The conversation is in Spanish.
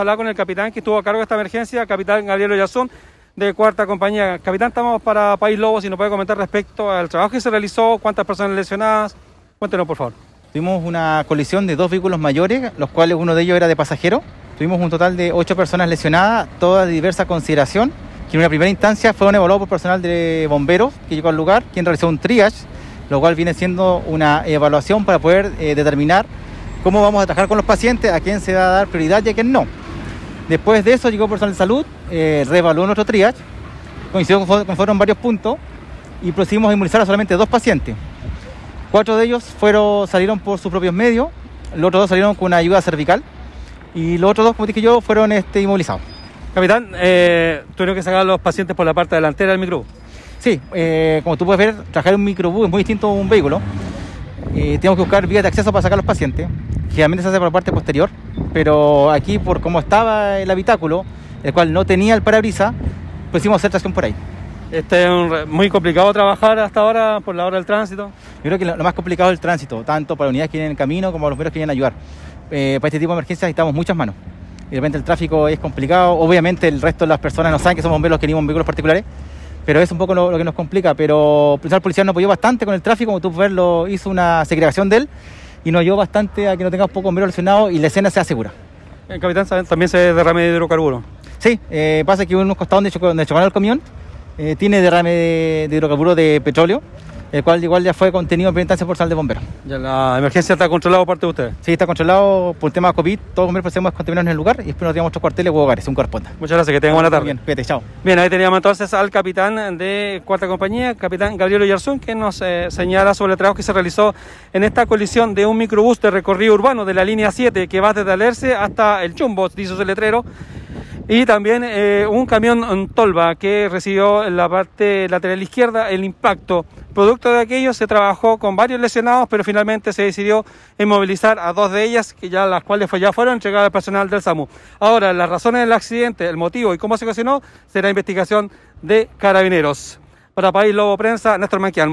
hablar con el capitán que estuvo a cargo de esta emergencia, capitán Gabriel Ollazón, de Cuarta Compañía. Capitán, estamos para País Lobo, si nos puede comentar respecto al trabajo que se realizó, cuántas personas lesionadas. Cuéntenos, por favor. Tuvimos una colisión de dos vehículos mayores, los cuales uno de ellos era de pasajero. Tuvimos un total de ocho personas lesionadas, todas de diversa consideración, que en una primera instancia fueron evaluados por personal de bomberos que llegó al lugar, quien realizó un triage, lo cual viene siendo una evaluación para poder eh, determinar cómo vamos a trabajar con los pacientes, a quién se va a dar prioridad y a quién no. Después de eso llegó personal de salud, eh, reevaluó nuestro triage, coincidió con fueron varios puntos y procedimos a inmunizar a solamente dos pacientes. Cuatro de ellos fueron, salieron por sus propios medios, los otros dos salieron con una ayuda cervical y los otros dos, como dije yo, fueron este, inmovilizados. Capitán, eh, tuvieron que sacar a los pacientes por la parte delantera del microbús. Sí, eh, como tú puedes ver, trabajar en un microbús es muy distinto a un vehículo. Eh, tenemos que buscar vías de acceso para sacar a los pacientes. Generalmente se hace por la parte posterior, pero aquí por cómo estaba el habitáculo, el cual no tenía el parabrisas, hicimos hacer tracción por ahí. Este es un muy complicado trabajar hasta ahora por la hora del tránsito. Yo creo que lo lo más complicado es el tránsito, tanto para unidades que vienen en camino como para los bomberos que vienen a ayudar. Eh, para este tipo de emergencias necesitamos muchas manos. Y de repente el tráfico es complicado. Obviamente el resto de las personas no saben que somos bomberos que venimos en vehículos particulares, pero es un poco lo, lo que nos complica. Pero el policial nos apoyó bastante con el tráfico, como tú puedes ver, lo hizo una segregación de él y nos ayudó bastante a que no tengamos pocos bomberos lesionados y la escena sea segura. El capitán también se derrame de hidrocarburos. Sí, eh, pasa que unos costados donde, chocó, donde chocaron el camión eh, tiene derrame de, de hidrocarburos de petróleo, el cual igual ya fue contenido en primera instancia por sal de bomberos. Ya la emergencia está controlada por parte de ustedes. Sí, está controlado por el tema de COVID. Todos los bomberos procedemos a contaminarnos en el lugar y después nos tiramos otros cuarteles u hogares, según corresponda. Muchas gracias, que tengan buena tarde. Bien, chao. Bien, ahí teníamos entonces al capitán de Cuarta Compañía, capitán Gabriel Oyarzún, que nos eh, señala sobre el trabajo que se realizó en esta colisión de un microbús de recorrido urbano de la línea 7 que va desde Alerce hasta el Chumbo, dice su letrero, y también eh, un camión mm, Tolva que recibió en la parte lateral izquierda el impacto. Producto de aquello se trabajó con varios lesionados, pero finalmente se decidió inmovilizar a dos de ellas, que ya las cuales ya fueron entregadas al personal del SAMU. Ahora, las razones del accidente, el motivo y cómo se ocasionó será investigación de carabineros. Para País Lobo Prensa, Néstor Manquian.